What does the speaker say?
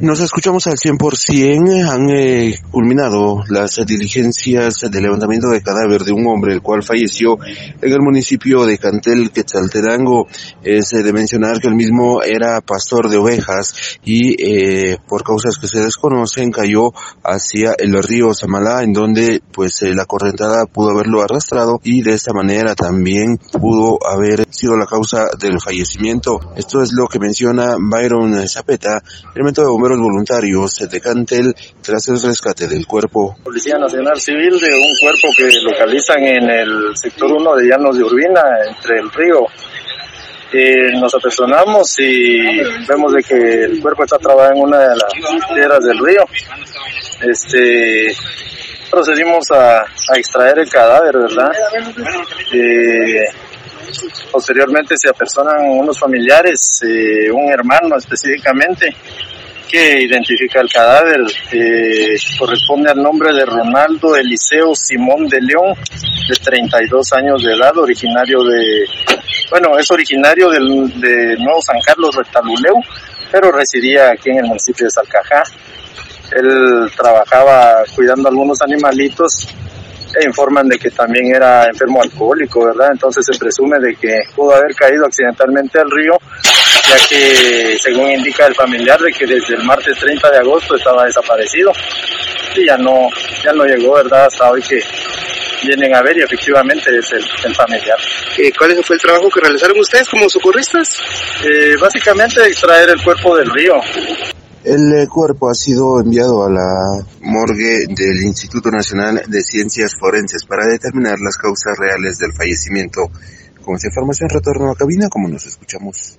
Nos escuchamos al 100%. Han eh, culminado las diligencias de levantamiento de cadáver de un hombre el cual falleció en el municipio de Cantel, Quetzaltenango. Es eh, de mencionar que el mismo era pastor de ovejas y eh, por causas que se desconocen cayó hacia el río Samalá en donde pues la correntada pudo haberlo arrastrado y de esta manera también pudo haber sido la causa del fallecimiento. Esto es lo que menciona Byron Zapeta, elemento de bomberos voluntarios de Cantel tras el rescate del cuerpo. Policía Nacional Civil de un cuerpo que localizan en el sector 1 de Llanos de Urbina, entre el río. Eh, nos apersonamos y vemos de que el cuerpo está trabado en una de las piedras del río. Este, procedimos a, extraer el cadáver, ¿verdad? Eh, posteriormente se apersonan unos familiares, eh, un hermano específicamente, que identifica el cadáver eh, corresponde al nombre de Ronaldo Eliseo Simón de León, de 32 años de edad, originario de, bueno, es originario del, de Nuevo San Carlos Retaluleu, pero residía aquí en el municipio de Salcajá. Él trabajaba cuidando algunos animalitos e informan de que también era enfermo alcohólico, ¿verdad? Entonces se presume de que pudo haber caído accidentalmente al río ya que según indica el familiar de que desde el martes 30 de agosto estaba desaparecido y ya no, ya no llegó, ¿verdad? Hasta hoy que vienen a ver y efectivamente es el, familiar. Eh, ¿Cuál fue el trabajo que realizaron ustedes como socorristas? Eh, básicamente extraer el cuerpo del río. El eh, cuerpo ha sido enviado a la morgue del Instituto Nacional de Ciencias Forenses para determinar las causas reales del fallecimiento. Con esa información retorno a la cabina, como nos escuchamos.